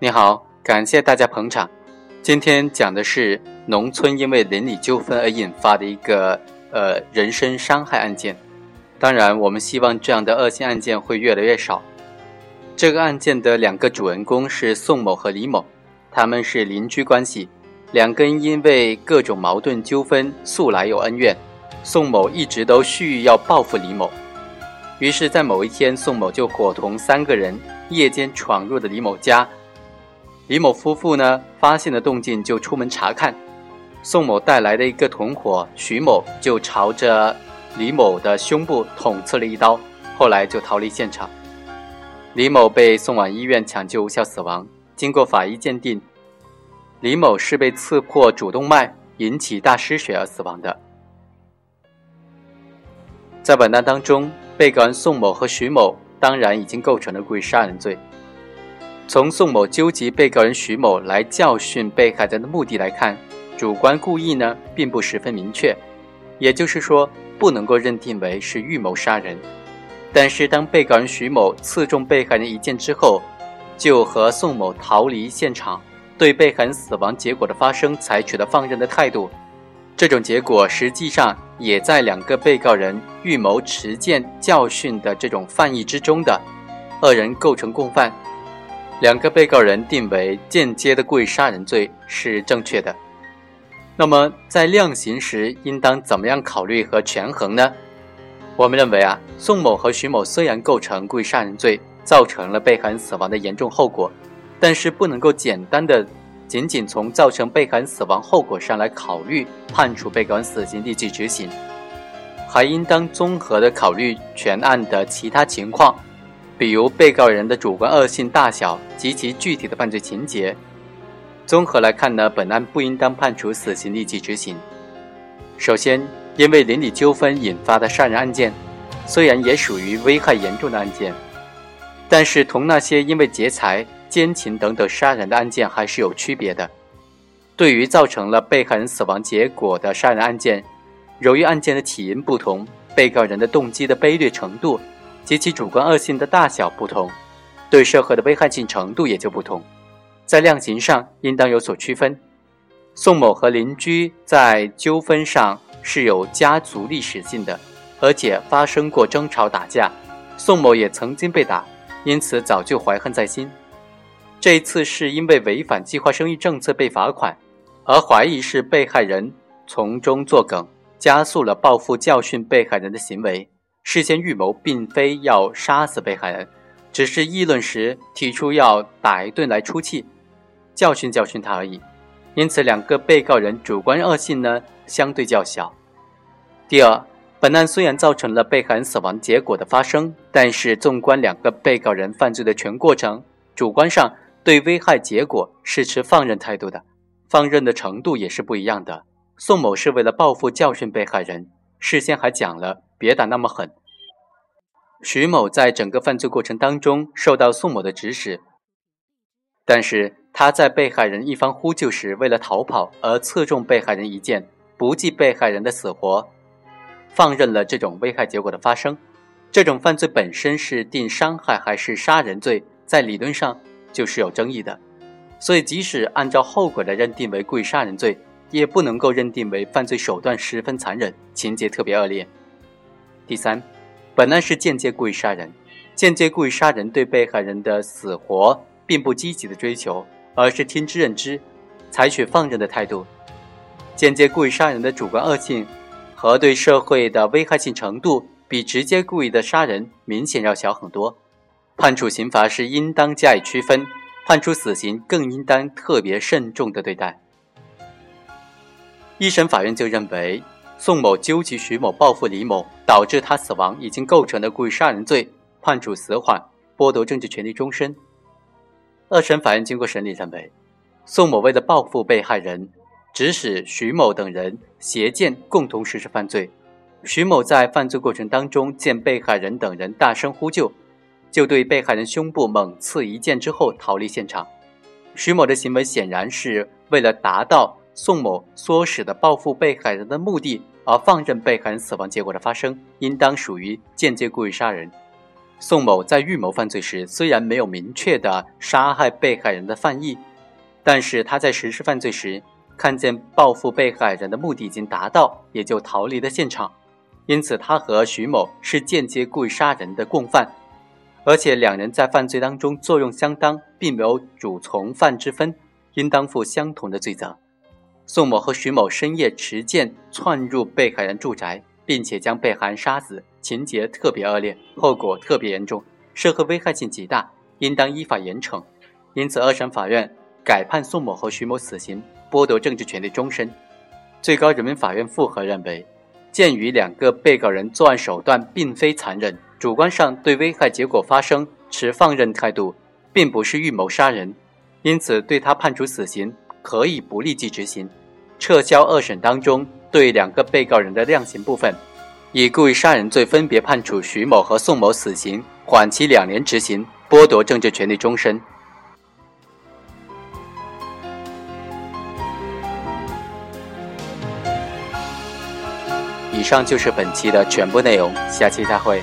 你好，感谢大家捧场。今天讲的是农村因为邻里纠纷而引发的一个呃人身伤害案件。当然，我们希望这样的恶性案件会越来越少。这个案件的两个主人公是宋某和李某，他们是邻居关系，两个人因为各种矛盾纠纷素来有恩怨。宋某一直都蓄意要报复李某，于是，在某一天，宋某就伙同三个人夜间闯入了李某家。李某夫妇呢，发现了动静就出门查看。宋某带来的一个同伙徐某就朝着李某的胸部捅刺了一刀，后来就逃离现场。李某被送往医院抢救无效死亡。经过法医鉴定，李某是被刺破主动脉引起大失血而死亡的。在本案当中，被告人宋某和徐某当然已经构成了故意杀人罪。从宋某纠集被告人徐某来教训被害人的目的来看，主观故意呢并不十分明确，也就是说不能够认定为是预谋杀人。但是当被告人徐某刺中被害人一剑之后，就和宋某逃离现场，对被害人死亡结果的发生采取了放任的态度。这种结果实际上也在两个被告人预谋持剑教训的这种犯意之中的，二人构成共犯。两个被告人定为间接的故意杀人罪是正确的。那么在量刑时应当怎么样考虑和权衡呢？我们认为啊，宋某和徐某虽然构成故意杀人罪，造成了被害人死亡的严重后果，但是不能够简单的仅仅从造成被害人死亡后果上来考虑判处被告人死刑立即执行，还应当综合的考虑全案的其他情况。比如被告人的主观恶性大小及其具体的犯罪情节，综合来看呢，本案不应当判处死刑立即执行。首先，因为邻里纠纷引发的杀人案件，虽然也属于危害严重的案件，但是同那些因为劫财、奸情等等杀人的案件还是有区别的。对于造成了被害人死亡结果的杀人案件，由于案件的起因不同，被告人的动机的卑劣程度。及其主观恶性的大小不同，对社会的危害性程度也就不同，在量刑上应当有所区分。宋某和邻居在纠纷上是有家族历史性的，而且发生过争吵打架，宋某也曾经被打，因此早就怀恨在心。这一次是因为违反计划生育政策被罚款，而怀疑是被害人从中作梗，加速了报复教训被害人的行为。事先预谋，并非要杀死被害人，只是议论时提出要打一顿来出气，教训教训他而已。因此，两个被告人主观恶性呢相对较小。第二，本案虽然造成了被害人死亡结果的发生，但是纵观两个被告人犯罪的全过程，主观上对危害结果是持放任态度的，放任的程度也是不一样的。宋某是为了报复教训被害人，事先还讲了。别打那么狠。徐某在整个犯罪过程当中受到宋某的指使，但是他在被害人一方呼救时，为了逃跑而刺中被害人一剑，不计被害人的死活，放任了这种危害结果的发生。这种犯罪本身是定伤害还是杀人罪，在理论上就是有争议的。所以，即使按照后果来认定为故意杀人罪，也不能够认定为犯罪手段十分残忍，情节特别恶劣。第三，本案是间接故意杀人，间接故意杀人对被害人的死活并不积极的追求，而是听之任之，采取放任的态度。间接故意杀人的主观恶性和对社会的危害性程度，比直接故意的杀人明显要小很多。判处刑罚是应当加以区分，判处死刑更应当特别慎重的对待。一审法院就认为。宋某纠集徐某报复李某，导致他死亡，已经构成了故意杀人罪，判处死缓，剥夺政治权利终身。二审法院经过审理认为，宋某为了报复被害人，指使徐某等人携剑共同实施犯罪。徐某在犯罪过程当中见被害人等人大声呼救，就对被害人胸部猛刺一剑之后逃离现场。徐某的行为显然是为了达到。宋某唆使的报复被害人的目的，而放任被害人死亡结果的发生，应当属于间接故意杀人。宋某在预谋犯罪时，虽然没有明确的杀害被害人的犯意，但是他在实施犯罪时，看见报复被害人的目的已经达到，也就逃离了现场。因此，他和徐某是间接故意杀人的共犯，而且两人在犯罪当中作用相当，并没有主从犯之分，应当负相同的罪责。宋某和徐某深夜持剑窜入被害人住宅，并且将被害人杀死。情节特别恶劣，后果特别严重，社会危害性极大，应当依法严惩。因此，二审法院改判宋某和徐某死刑，剥夺政治权利终身。最高人民法院复核认为，鉴于两个被告人作案手段并非残忍，主观上对危害结果发生持放任态度，并不是预谋杀人，因此对他判处死刑，可以不立即执行，撤销二审当中对两个被告人的量刑部分。以故意杀人罪分别判处徐某和宋某死刑，缓期两年执行，剥夺政治权利终身。以上就是本期的全部内容，下期再会。